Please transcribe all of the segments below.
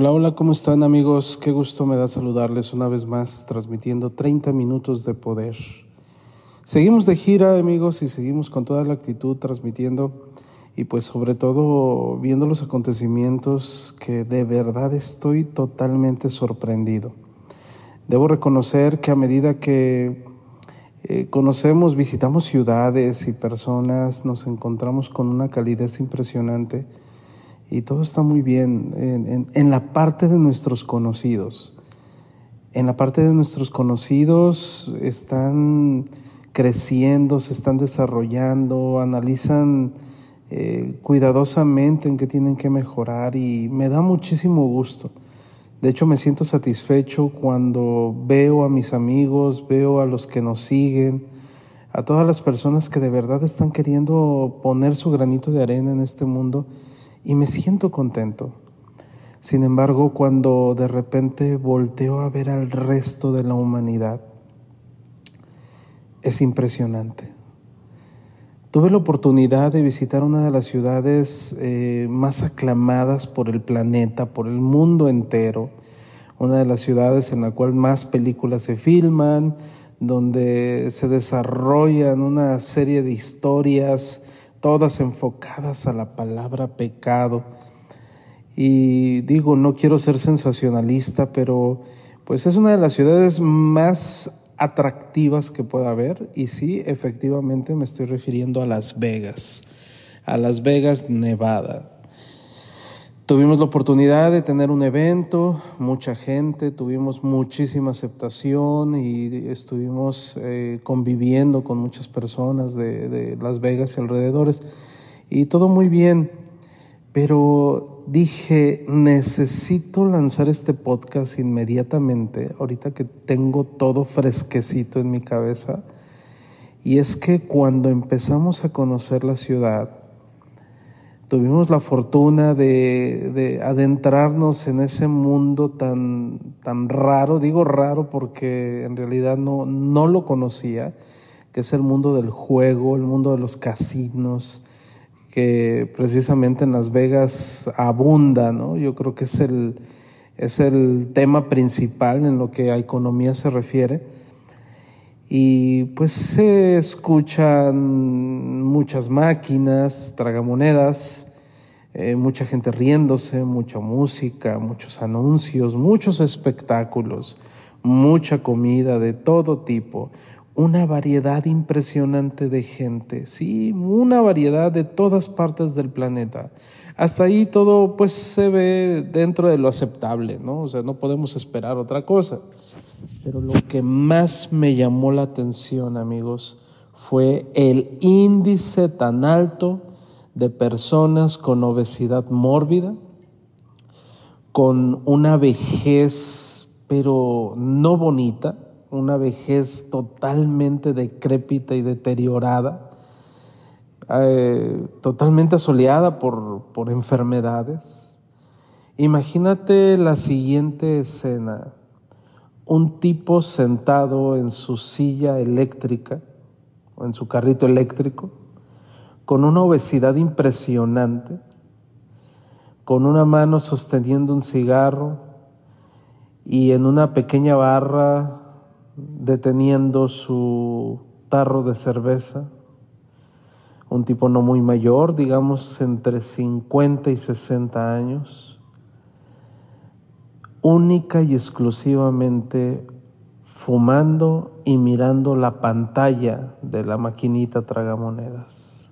Hola, hola, ¿cómo están amigos? Qué gusto me da saludarles una vez más transmitiendo 30 minutos de poder. Seguimos de gira amigos y seguimos con toda la actitud transmitiendo y pues sobre todo viendo los acontecimientos que de verdad estoy totalmente sorprendido. Debo reconocer que a medida que eh, conocemos, visitamos ciudades y personas, nos encontramos con una calidez impresionante y todo está muy bien en, la parte de nuestros conocidos. En la parte de nuestros conocidos están creciendo, se están desarrollando, analizan eh, cuidadosamente en qué tienen que mejorar y me da muchísimo gusto. De hecho, me siento satisfecho cuando veo a mis amigos, veo a los que nos siguen, a todas las personas que de verdad están queriendo poner su granito de arena en este mundo y me siento contento. Sin embargo, cuando de repente volteo a ver al resto de la humanidad, es impresionante. Tuve la oportunidad de visitar una de las ciudades eh, más aclamadas por el planeta, por el mundo entero, una de las ciudades en la cual más películas se filman, donde se desarrollan una serie de historias todas enfocadas a la palabra pecado. Y digo, no quiero ser sensacionalista, pero pues es una de las ciudades más atractivas que pueda haber. Y sí, efectivamente me estoy refiriendo a Las Vegas, a Las Vegas, Nevada. Tuvimos la oportunidad de tener un evento, mucha gente, tuvimos muchísima aceptación y estuvimos eh, conviviendo con muchas personas de, de, Las Vegas y alrededores y todo muy bien. Pero dije, necesito lanzar este podcast inmediatamente, ahorita que tengo todo fresquecito en mi cabeza. Y es que cuando empezamos a conocer la ciudad, tuvimos la fortuna de, adentrarnos en ese mundo tan, tan raro, digo raro porque en realidad no, no lo conocía, que es el mundo del juego, el mundo de los casinos, que precisamente en Las Vegas abunda, ¿no? Yo creo que es el, es el tema principal en lo que a economía se refiere y pues se escuchan muchas máquinas, tragamonedas, eh, mucha gente riéndose, mucha música, muchos anuncios, muchos espectáculos, mucha comida de todo tipo, una variedad impresionante de gente, sí, una variedad de todas partes del planeta. Hasta ahí todo pues se ve dentro de lo aceptable, ¿no? O sea, no podemos esperar otra cosa. Pero lo que más me llamó la atención, amigos, fue el índice tan alto de personas con obesidad mórbida, con una vejez, pero no bonita, una vejez totalmente decrépita y deteriorada, eh, totalmente asoleada por, por enfermedades. Imagínate la siguiente escena un tipo sentado en su silla eléctrica o en su carrito eléctrico, con una obesidad impresionante, con una mano sosteniendo un cigarro y en una pequeña barra deteniendo su tarro de cerveza, un tipo no muy mayor, digamos entre 50 y 60 años, única y exclusivamente fumando y mirando la pantalla de la maquinita tragamonedas.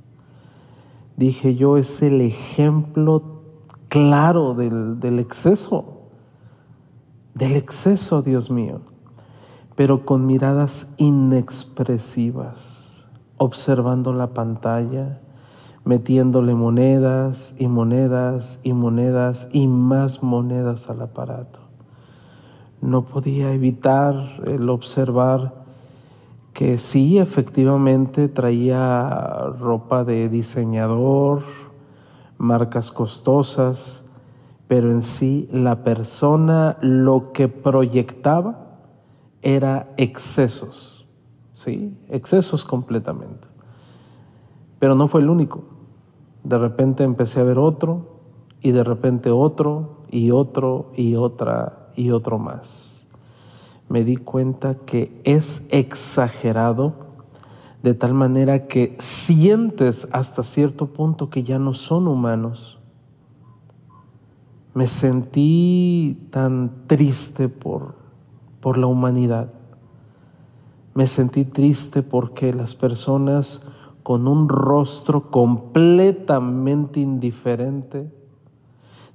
Dije yo, es el ejemplo claro del, del exceso, del exceso, Dios mío, pero con miradas inexpresivas, observando la pantalla, metiéndole monedas y monedas y monedas y más monedas al aparato. No podía evitar el observar que sí, efectivamente traía ropa de diseñador, marcas costosas, pero en sí la persona lo que proyectaba era excesos, ¿sí? Excesos completamente. Pero no fue el único. De repente empecé a ver otro y de repente otro y otro y otra y otro más. Me di cuenta que es exagerado de tal manera que sientes hasta cierto punto que ya no son humanos. Me sentí tan triste por, por la humanidad. Me sentí triste porque las personas con un rostro completamente indiferente,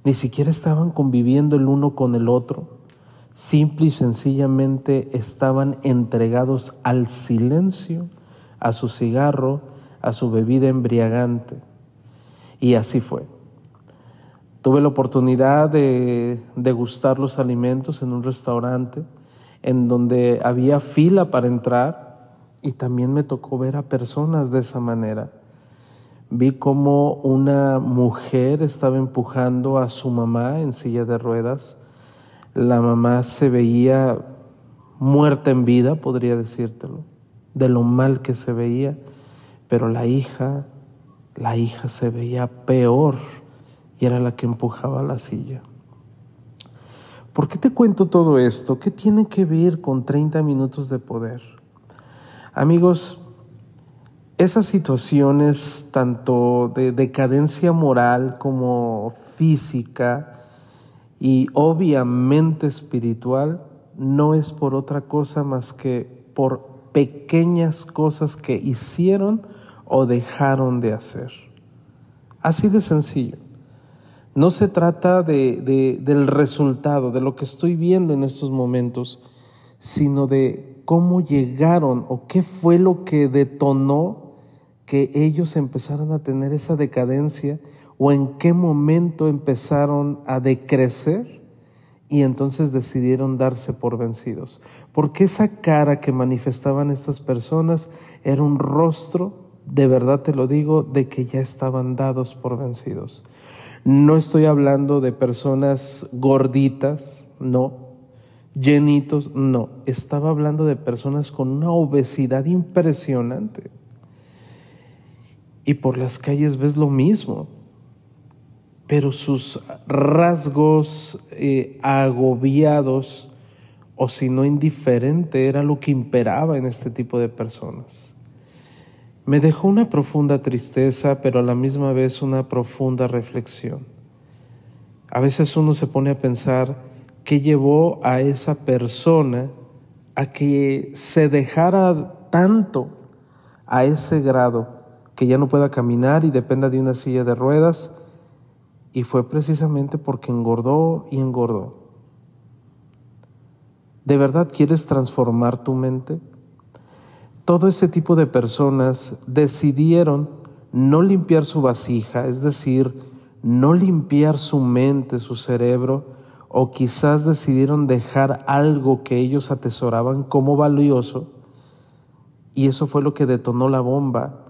ni siquiera estaban conviviendo el uno con el otro, simple y sencillamente estaban entregados al silencio a su cigarro, a su bebida embriagante. Y así fue. Tuve la oportunidad de degustar los alimentos en un restaurante en donde había fila para entrar y también me tocó ver a personas de esa manera. Vi como una mujer estaba empujando a su mamá en silla de ruedas. La mamá se veía muerta en vida, podría decírtelo de lo mal que se veía, pero la hija, la hija se veía peor y era la que empujaba la silla. ¿Por qué te cuento todo esto? ¿Qué tiene que ver con 30 minutos de poder? Amigos, esas situaciones tanto de decadencia moral como física y obviamente espiritual no es por otra cosa más que por pequeñas cosas que hicieron o dejaron de hacer. Así de sencillo. No se trata de, del resultado, de lo que estoy viendo en estos momentos, sino de cómo llegaron o qué fue lo que detonó que ellos empezaran a tener esa decadencia o en qué momento empezaron a decrecer y entonces decidieron darse por vencidos. Porque esa cara que manifestaban estas personas era un rostro, de verdad te lo digo, de que ya estaban dados por vencidos. No estoy hablando de personas gorditas, no. Llenitos, no. Estaba hablando de personas con una obesidad impresionante. Y por las calles ves lo mismo pero sus rasgos eh, agobiados o si no indiferente era lo que imperaba en este tipo de personas. Me dejó una profunda tristeza, pero a la misma vez una profunda reflexión. A veces uno se pone a pensar qué llevó a esa persona a que se dejara tanto a ese grado que ya no pueda caminar y dependa de una silla de ruedas y fue precisamente porque engordó y engordó. ¿De verdad quieres transformar tu mente? Todo ese tipo de personas decidieron no limpiar su vasija, es decir, no limpiar su mente, su cerebro, o quizás decidieron dejar algo que ellos atesoraban como valioso, y eso fue lo que detonó la bomba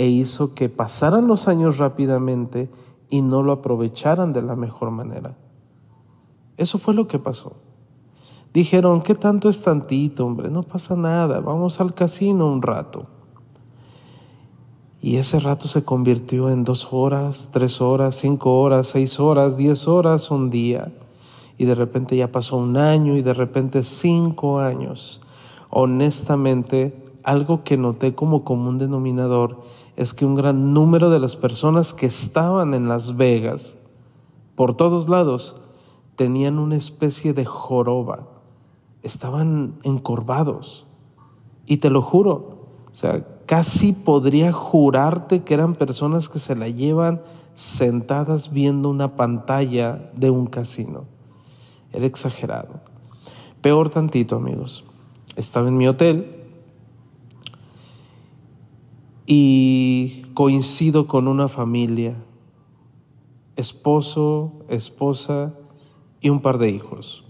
e hizo que pasaran los años rápidamente y no lo aprovecharan de la mejor manera. Eso fue lo que pasó. Dijeron, ¿qué tanto es tantito, hombre? No pasa nada, vamos al casino un rato. Y ese rato se convirtió en dos horas, tres horas, cinco horas, seis horas, diez horas, un día. Y de repente ya pasó un año y de repente cinco años. Honestamente, algo que noté como común denominador es que un gran número de las personas que estaban en Las Vegas, por todos lados, tenían una especie de joroba, estaban encorvados. Y te lo juro, o sea, casi podría jurarte que eran personas que se la llevan sentadas viendo una pantalla de un casino. Era exagerado. Peor tantito, amigos. Estaba en mi hotel y coincido con una familia, esposo, esposa y un par de hijos.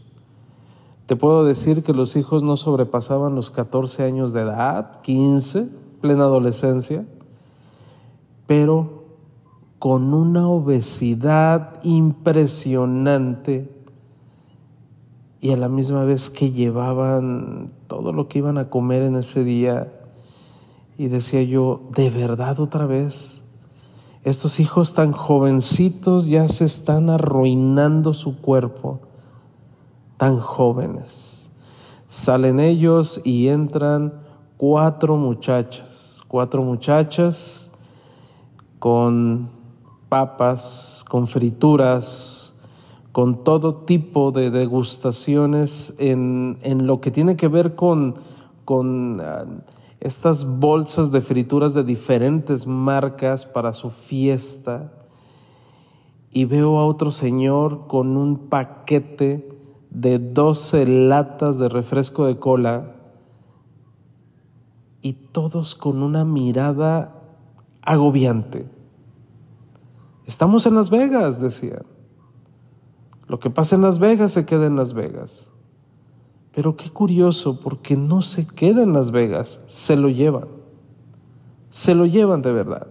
Te puedo decir que los hijos no sobrepasaban los 14 años de edad, 15, plena adolescencia, pero con una obesidad impresionante y a la misma vez que llevaban todo lo que iban a comer en ese día. Y decía yo, ¿de verdad otra vez? Estos hijos tan jovencitos ya se están arruinando su cuerpo, tan jóvenes. Salen ellos y entran cuatro muchachas, cuatro muchachas con papas, con frituras, con todo tipo de degustaciones en, lo que tiene que ver con, con ah, estas bolsas de frituras de diferentes marcas para su fiesta. Y veo a otro señor con un paquete de 12 latas de refresco de cola y todos con una mirada agobiante. Estamos en Las Vegas, decían. Lo que pasa en Las Vegas se queda en Las Vegas. Pero qué curioso, porque no se queda en Las Vegas, se lo llevan. Se lo llevan de verdad.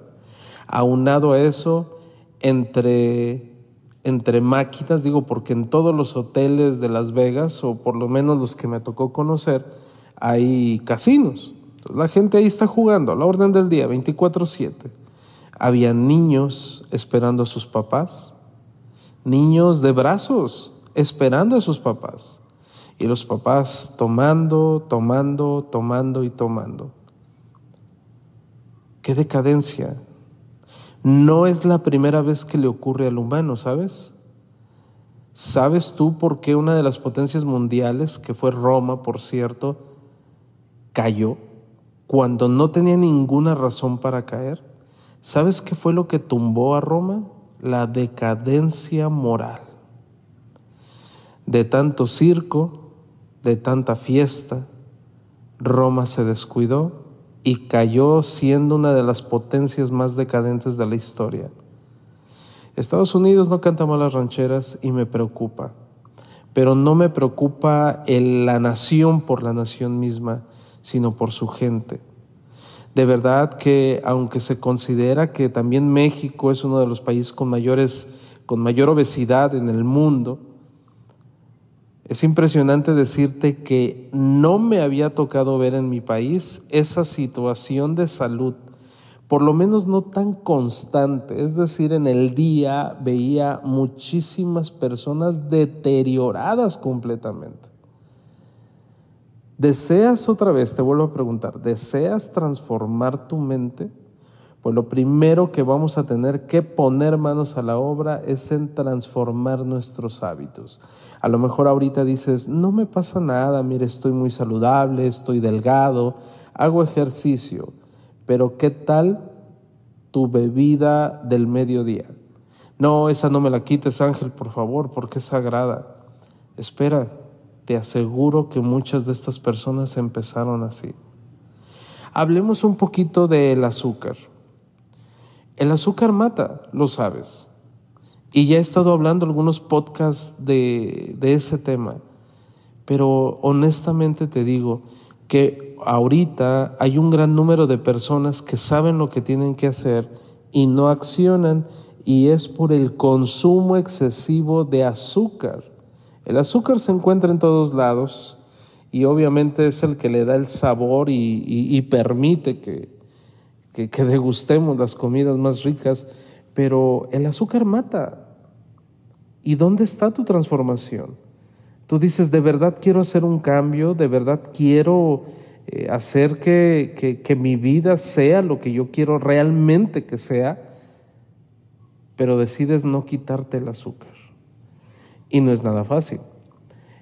Aunado a eso, entre, entre máquinas, digo, porque en todos los hoteles de Las Vegas, o por lo menos los que me tocó conocer, hay casinos. la gente ahí está jugando a la orden del día, 24/7. Había niños esperando a sus papás niños de brazos esperando a sus papás. Y los papás tomando, tomando, tomando y tomando. Qué decadencia. No es la primera vez que le ocurre al humano, ¿sabes? ¿Sabes tú por qué una de las potencias mundiales, que fue Roma, por cierto, cayó cuando no tenía ninguna razón para caer? ¿Sabes qué fue lo que tumbó a Roma? la decadencia moral. De tanto circo, de tanta fiesta, Roma se descuidó y cayó siendo una de las potencias más decadentes de la historia. Estados Unidos no canta malas rancheras y me preocupa, pero no me preocupa la nación por la nación misma, sino por su gente. De verdad que aunque se considera que también México es uno de los países con mayores con mayor obesidad en el mundo, es impresionante decirte que no me había tocado ver en mi país esa situación de salud, por lo menos no tan constante. Es decir, en el día veía muchísimas personas deterioradas completamente. ¿Deseas otra vez, te vuelvo a preguntar, ¿deseas transformar tu mente? Pues lo primero que vamos a tener que poner manos a la obra es en transformar nuestros hábitos. A lo mejor ahorita dices, no me pasa nada, mire, estoy muy saludable, estoy delgado, hago ejercicio, pero ¿qué tal tu bebida del mediodía? No, esa no me la quites, Ángel, por favor, porque es sagrada. Espera, te aseguro que muchas de estas personas empezaron así. Hablemos un poquito del azúcar. El azúcar mata, lo sabes. Y ya he estado hablando algunos podcasts de, de ese tema. Pero honestamente te digo que ahorita hay un gran número de personas que saben lo que tienen que hacer y no accionan y es por el consumo excesivo de azúcar. El azúcar se encuentra en todos lados y obviamente es el que le da el sabor y, permite que, que, degustemos las comidas más ricas, pero el azúcar mata. ¿Y dónde está tu transformación? Tú dices, de verdad quiero hacer un cambio, de verdad quiero eh, hacer que, que mi vida sea lo que yo quiero realmente que sea, pero decides no quitarte el azúcar. Y no es nada fácil.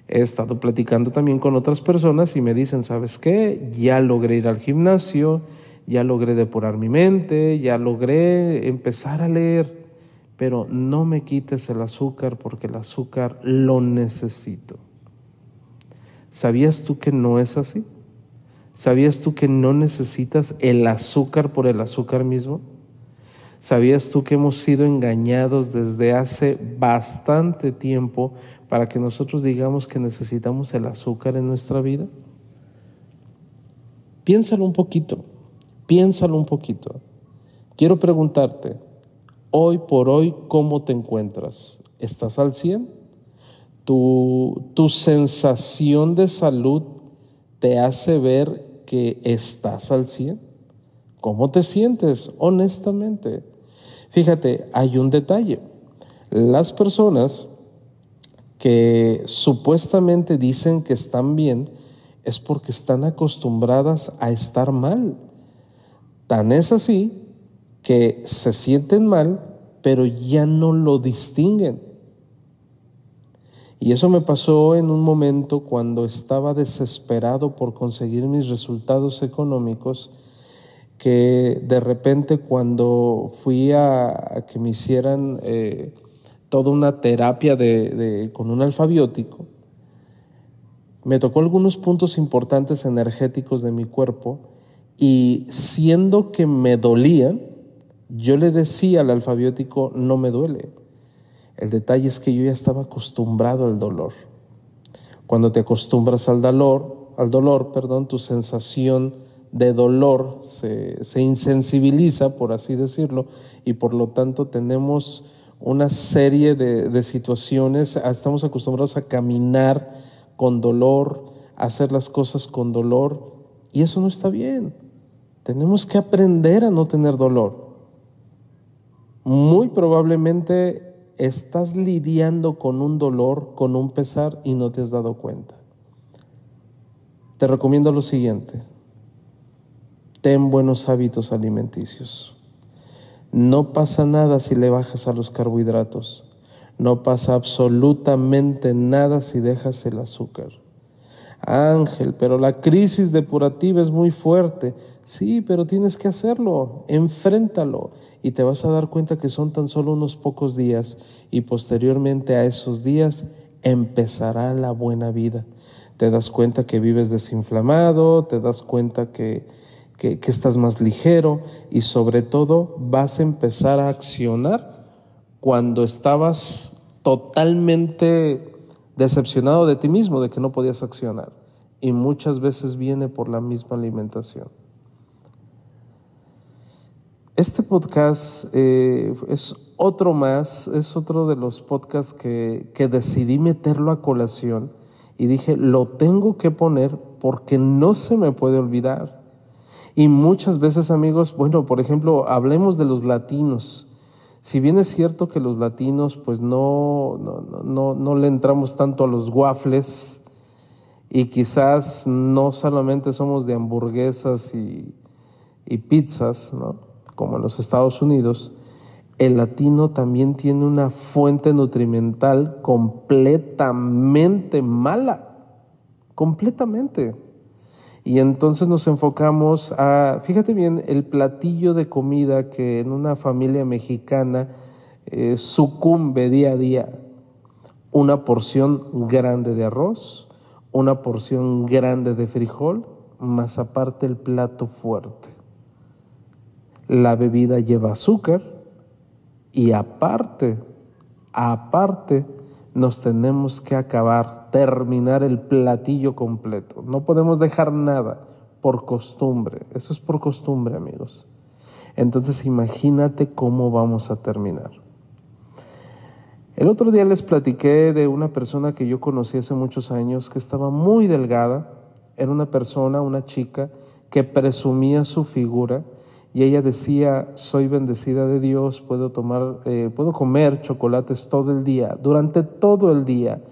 He estado platicando también con otras personas y me dicen, ¿sabes qué? Ya logré ir al gimnasio, ya logré depurar mi mente, ya logré empezar a leer, pero no me quites el azúcar porque el azúcar lo necesito. ¿Sabías tú que no es así? ¿Sabías tú que no necesitas el azúcar por el azúcar mismo? ¿Sabías tú que hemos sido engañados desde hace bastante tiempo para que nosotros digamos que necesitamos el azúcar en nuestra vida? Piénsalo un poquito, piénsalo un poquito. Quiero preguntarte, hoy por hoy, ¿cómo te encuentras? ¿Estás al 100? ¿Tu, tu sensación de salud te hace ver que estás al 100? ¿Cómo te sientes honestamente? Fíjate, hay un detalle. Las personas que supuestamente dicen que están bien es porque están acostumbradas a estar mal. Tan es así que se sienten mal, pero ya no lo distinguen. Y eso me pasó en un momento cuando estaba desesperado por conseguir mis resultados económicos, que de repente cuando fui a, que me hicieran eh, toda una terapia de, con un alfabiótico, me tocó algunos puntos importantes energéticos de mi cuerpo y siendo que me dolían, yo le decía al alfabiótico, no me duele. El detalle es que yo ya estaba acostumbrado al dolor. Cuando te acostumbras al dolor, al dolor, perdón, tu sensación de dolor se, se insensibiliza, por así decirlo, y por lo tanto tenemos una serie de, de situaciones, estamos acostumbrados a caminar con dolor, a hacer las cosas con dolor, y eso no está bien. Tenemos que aprender a no tener dolor. Muy probablemente estás lidiando con un dolor, con un pesar y no te has dado cuenta. Te recomiendo lo siguiente. Ten buenos hábitos alimenticios. No pasa nada si le bajas a los carbohidratos. No pasa absolutamente nada si dejas el azúcar. Ángel, pero la crisis depurativa es muy fuerte. Sí, pero tienes que hacerlo, enfréntalo y te vas a dar cuenta que son tan solo unos pocos días y posteriormente a esos días empezará la buena vida. Te das cuenta que vives desinflamado, te das cuenta que, que, que estás más ligero y sobre todo vas a empezar a accionar cuando estabas totalmente decepcionado de ti mismo, de que no podías accionar. Y muchas veces viene por la misma alimentación. Este podcast eh, es otro más, es otro de los podcasts que, decidí meterlo a colación y dije, lo tengo que poner porque no se me puede olvidar. Y muchas veces, amigos, bueno, por ejemplo, hablemos de los latinos. Si bien es cierto que los latinos, pues no, no, no, no le entramos tanto a los waffles y quizás no solamente somos de hamburguesas y pizzas, ¿no? Como en los Estados Unidos, el latino también tiene una fuente nutrimental completamente mala, completamente. Y entonces nos enfocamos a, fíjate bien, el platillo de comida que en una familia mexicana eh, sucumbe día a día. Una porción grande de arroz, una porción grande de frijol, más aparte el plato fuerte la bebida lleva azúcar y aparte, aparte, nos tenemos que acabar, terminar el platillo completo. No podemos dejar nada por costumbre. Eso es por costumbre, amigos. Entonces imagínate cómo vamos a terminar. El otro día les platiqué de una persona que yo conocí hace muchos años que estaba muy delgada. Era una persona, una chica, que presumía su figura y ella decía, soy bendecida de Dios, puedo tomar, eh, puedo comer chocolates todo el día, durante todo el día,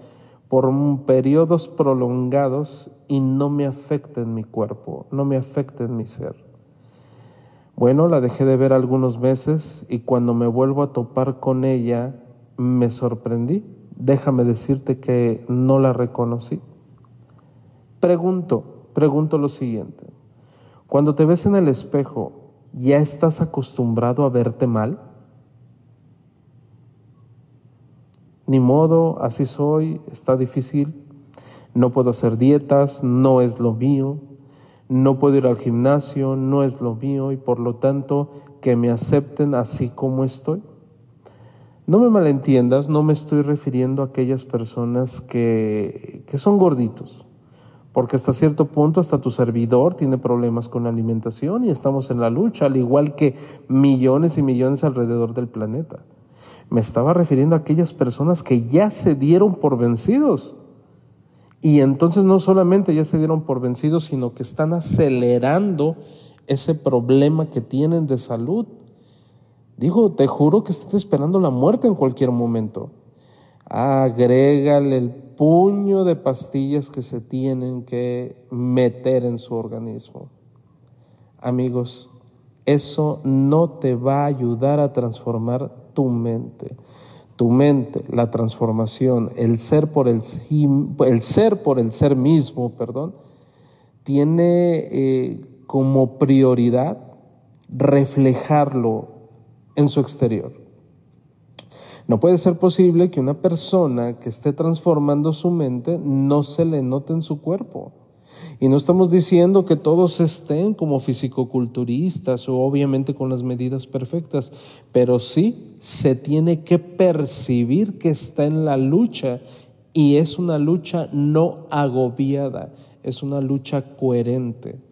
por periodos prolongados y no me afecta en mi cuerpo, no me afecta en mi ser. Bueno, la dejé de ver algunos meses y cuando me vuelvo a topar con ella, me sorprendí. Déjame decirte que no la reconocí. Pregunto, pregunto lo siguiente. Cuando te ves en el espejo, ¿Ya estás acostumbrado a verte mal? Ni modo, así soy, está difícil, no puedo hacer dietas, no es lo mío, no puedo ir al gimnasio, no es lo mío y por lo tanto que me acepten así como estoy. No me malentiendas, no me estoy refiriendo a aquellas personas que, que son gorditos, porque hasta cierto punto hasta tu servidor tiene problemas con la alimentación y estamos en la lucha, al igual que millones y millones alrededor del planeta. Me estaba refiriendo a aquellas personas que ya se dieron por vencidos y entonces no solamente ya se dieron por vencidos, sino que están acelerando ese problema que tienen de salud. Digo, te juro que estás esperando la muerte en cualquier momento. Agrégale el puño de pastillas que se tienen que meter en su organismo. Amigos, eso no te va a ayudar a transformar tu mente tu mente, la transformación, el ser por el, el ser por el ser mismo, perdón, tiene eh, como prioridad reflejarlo en su exterior. No puede ser posible que una persona que esté transformando su mente no se le note en su cuerpo. Y no estamos diciendo que todos estén como fisicoculturistas o obviamente con las medidas perfectas, pero sí se tiene que percibir que está en la lucha y es una lucha no agobiada, es una lucha coherente.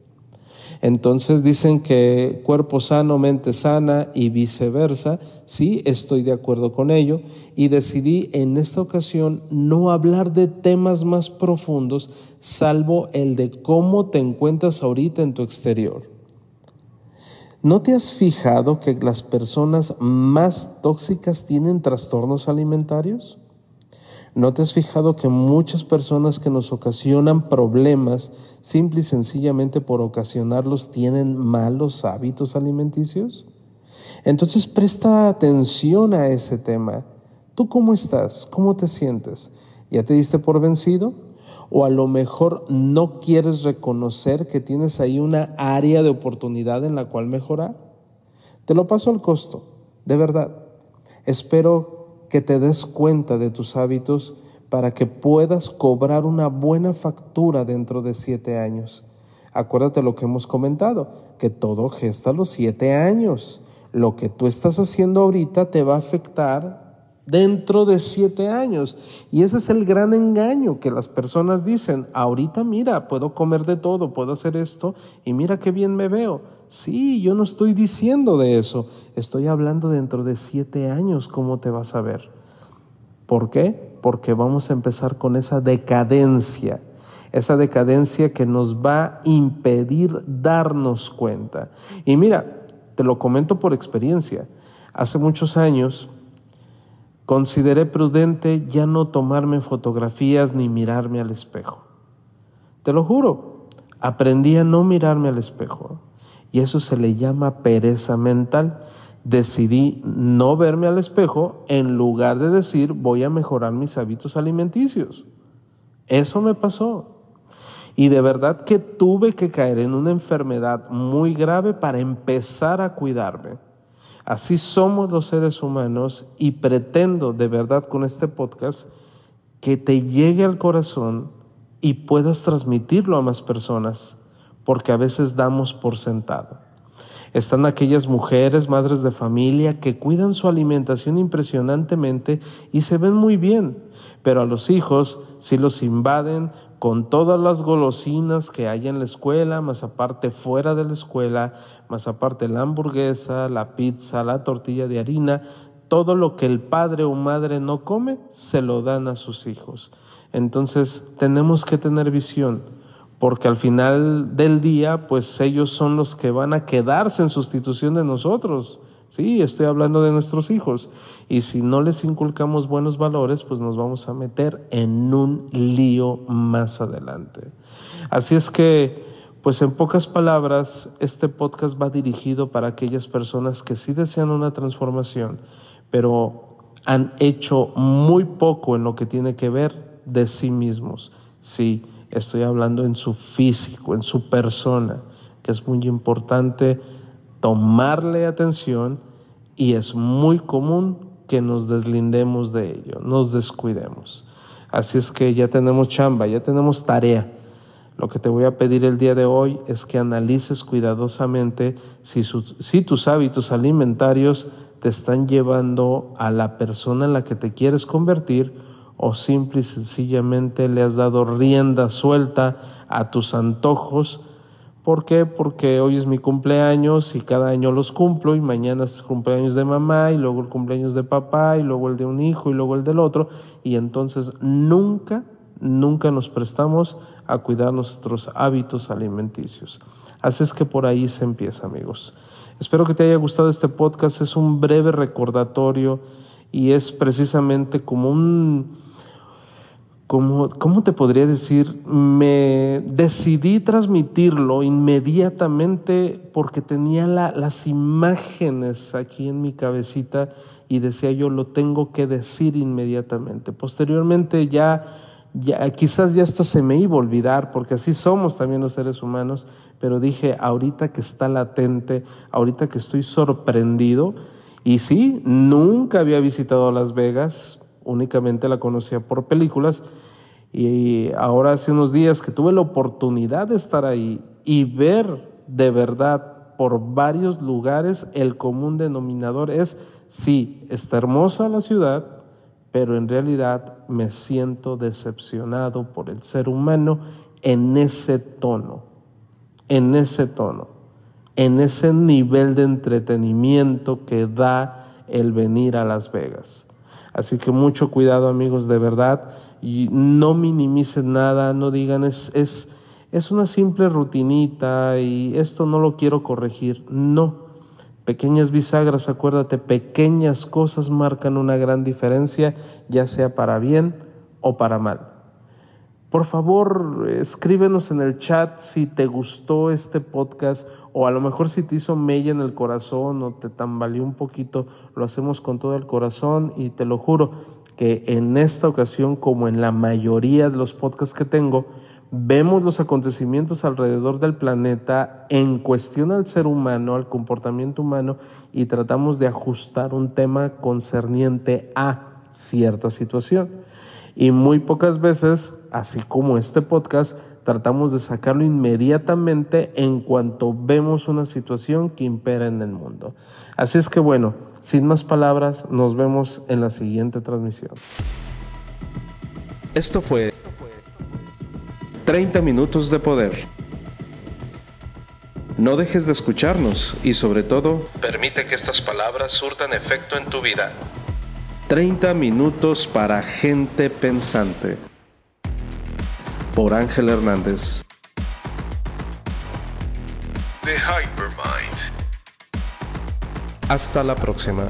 Entonces dicen que cuerpo sano, mente sana y viceversa. Sí, estoy de acuerdo con ello. Y decidí en esta ocasión no hablar de temas más profundos, salvo el de cómo te encuentras ahorita en tu exterior. ¿No te has fijado que las personas más tóxicas tienen trastornos alimentarios? ¿No te has fijado que muchas personas que nos ocasionan problemas, simple y sencillamente por ocasionarlos, tienen malos hábitos alimenticios? Entonces presta atención a ese tema. ¿Tú cómo estás? ¿Cómo te sientes? ¿Ya te diste por vencido? ¿O a lo mejor no quieres reconocer que tienes ahí una área de oportunidad en la cual mejorar? Te lo paso al costo, de verdad. Espero que te des cuenta de tus hábitos para que puedas cobrar una buena factura dentro de siete años. Acuérdate lo que hemos comentado, que todo gesta los siete años. Lo que tú estás haciendo ahorita te va a afectar dentro de siete años. Y ese es el gran engaño que las personas dicen, ahorita mira, puedo comer de todo, puedo hacer esto y mira qué bien me veo. Sí, yo no estoy diciendo de eso, estoy hablando dentro de siete años cómo te vas a ver. ¿Por qué? Porque vamos a empezar con esa decadencia, esa decadencia que nos va a impedir darnos cuenta. Y mira, te lo comento por experiencia. Hace muchos años consideré prudente ya no tomarme fotografías ni mirarme al espejo. Te lo juro, aprendí a no mirarme al espejo. Y eso se le llama pereza mental. Decidí no verme al espejo en lugar de decir voy a mejorar mis hábitos alimenticios. Eso me pasó. Y de verdad que tuve que caer en una enfermedad muy grave para empezar a cuidarme. Así somos los seres humanos y pretendo de verdad con este podcast que te llegue al corazón y puedas transmitirlo a más personas porque a veces damos por sentado. Están aquellas mujeres, madres de familia, que cuidan su alimentación impresionantemente y se ven muy bien, pero a los hijos sí los invaden con todas las golosinas que hay en la escuela, más aparte fuera de la escuela, más aparte la hamburguesa, la pizza, la tortilla de harina, todo lo que el padre o madre no come, se lo dan a sus hijos. Entonces tenemos que tener visión porque al final del día, pues ellos son los que van a quedarse en sustitución de nosotros. Sí, estoy hablando de nuestros hijos. Y si no les inculcamos buenos valores, pues nos vamos a meter en un lío más adelante. Así es que, pues en pocas palabras, este podcast va dirigido para aquellas personas que sí desean una transformación, pero han hecho muy poco en lo que tiene que ver de sí mismos. Sí estoy hablando en su físico, en su persona, que es muy importante tomarle atención y es muy común que nos deslindemos de ello, nos descuidemos. Así es que ya tenemos chamba, ya tenemos tarea. Lo que te voy a pedir el día de hoy es que analices cuidadosamente si, si tus hábitos alimentarios te están llevando a la persona en la que te quieres convertir o simple y sencillamente le has dado rienda suelta a tus antojos. ¿Por qué? Porque hoy es mi cumpleaños y cada año los cumplo y mañana es el cumpleaños de mamá y luego el cumpleaños de papá y luego el de un hijo y luego el del otro y entonces nunca, nunca nos prestamos a cuidar nuestros hábitos alimenticios. Así es que por ahí se empieza, amigos. Espero que te haya gustado este podcast. Es un breve recordatorio y es precisamente como un, como, ¿cómo te podría decir? Me decidí transmitirlo inmediatamente porque tenía las imágenes aquí en mi cabecita y decía yo lo tengo que decir inmediatamente. Posteriormente ya ya, quizás ya hasta se me iba a olvidar, porque así somos también los seres humanos, pero dije, ahorita que está latente, ahorita que estoy sorprendido, y sí, nunca había visitado Las Vegas, únicamente la conocía por películas, y ahora hace unos días que tuve la oportunidad de estar ahí y ver de verdad por varios lugares, el común denominador es, sí, está hermosa la ciudad, pero en realidad me siento decepcionado por el ser humano en ese tono, en ese tono, en ese nivel de entretenimiento que da el venir a Las Vegas. Así que mucho cuidado amigos, de verdad, y no minimicen nada, no digan es, es, es una simple rutinita y esto no lo quiero corregir. No, Pequeñas bisagras, acuérdate, pequeñas cosas marcan una gran diferencia, ya sea para bien o para mal. Por favor, escríbenos en el chat si te gustó este podcast o a lo mejor si te hizo mella en el corazón o te tambaleó un poquito, lo hacemos con todo el corazón y te lo juro que en esta ocasión, como en la mayoría de los podcasts que tengo, vemos los acontecimientos alrededor del planeta en cuestión al ser humano, al comportamiento humano y tratamos de ajustar un tema concerniente a cierta situación. Y muy pocas veces, así como este podcast, tratamos de sacarlo inmediatamente en cuanto vemos una situación que impera en el mundo. Así es que bueno, sin más palabras, nos vemos en la siguiente transmisión. Esto fue 30 minutos de poder. No dejes de escucharnos y sobre todo, permite que estas palabras surtan efecto en tu vida. 30 minutos para gente pensante. Por Ángel Hernández. The Hypermind. Hasta la próxima.